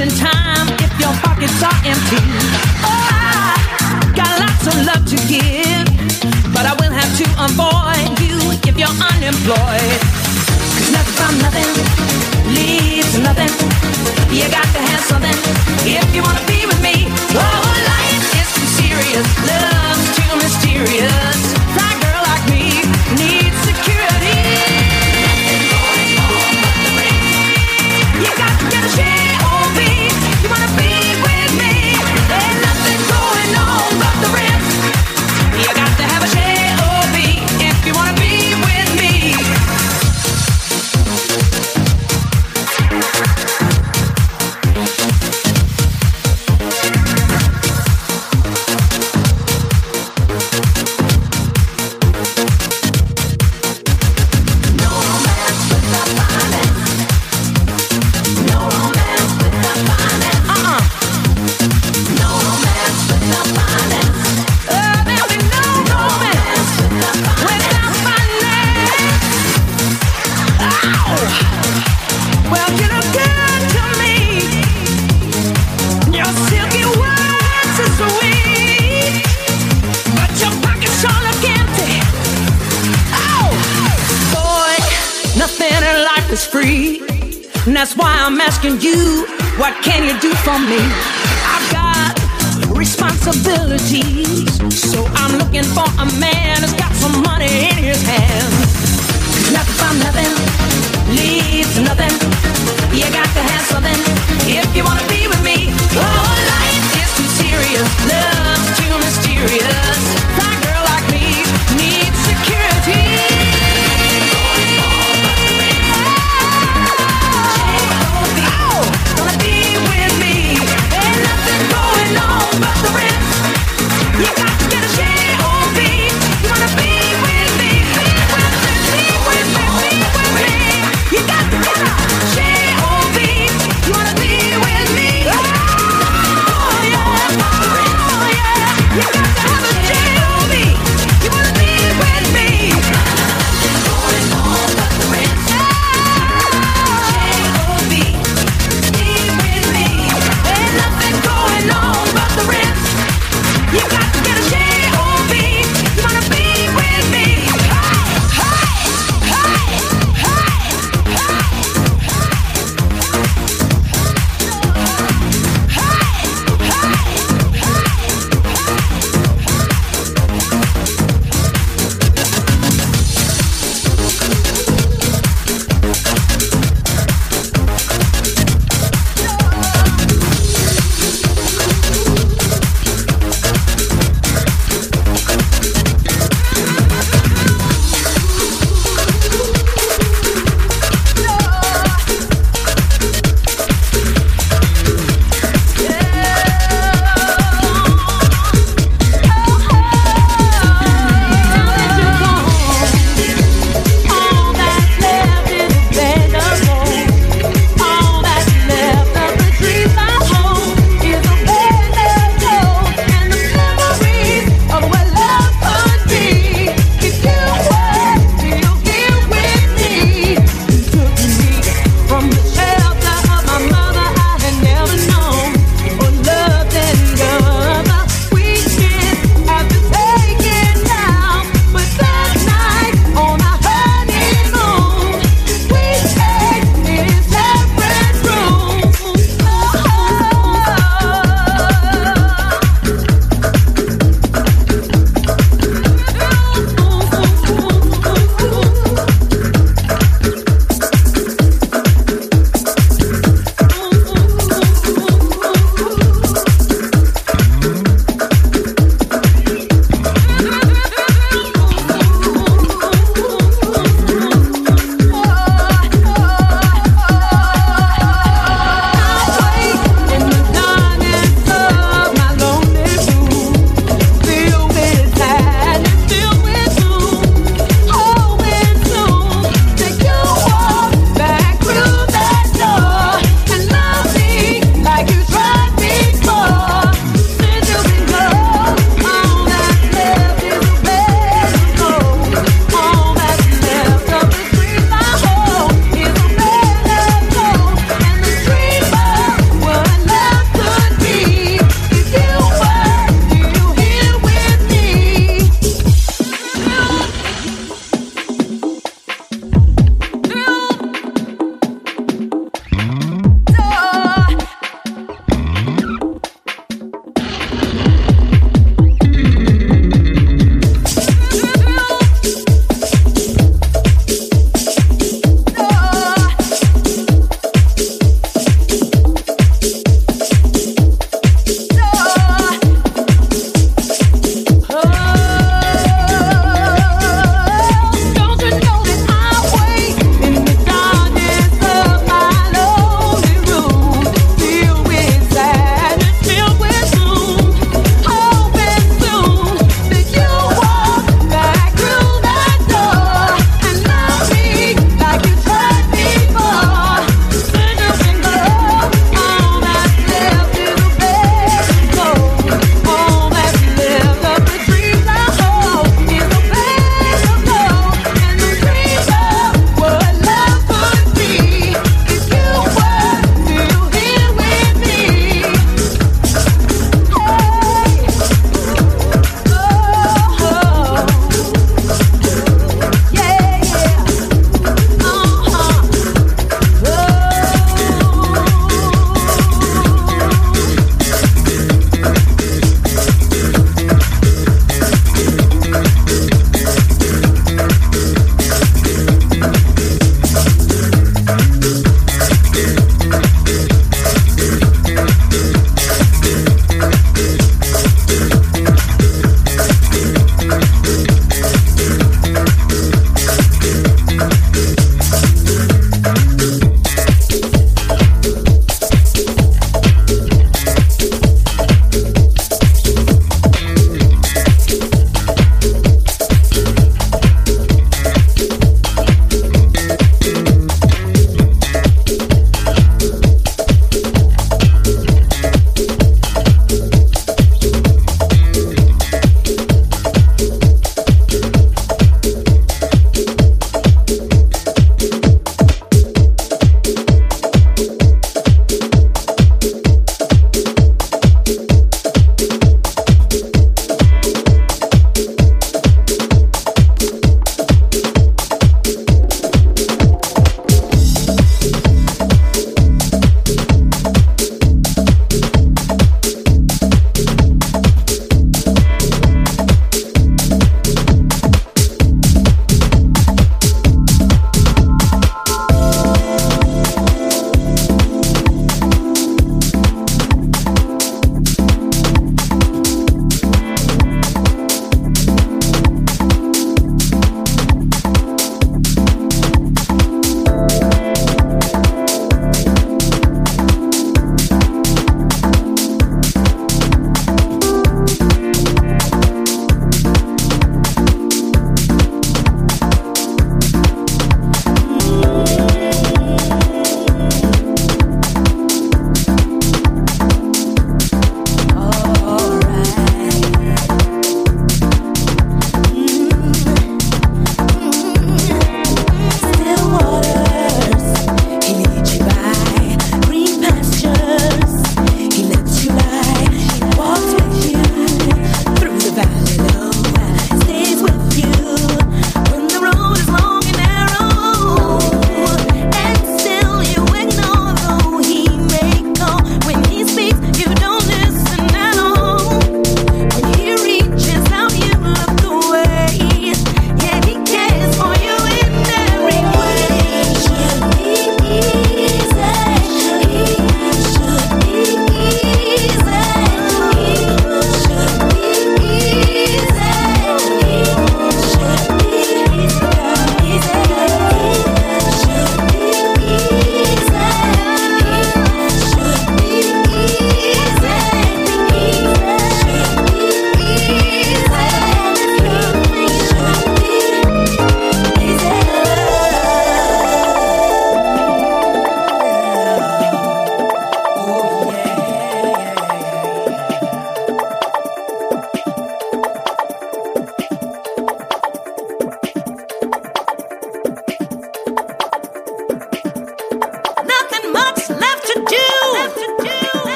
wasting time if your pockets are empty. Oh, I got lots of love to give, but I will have to avoid you if you're unemployed. Cause nothing from nothing leads to nothing. You got to have something if you wanna be.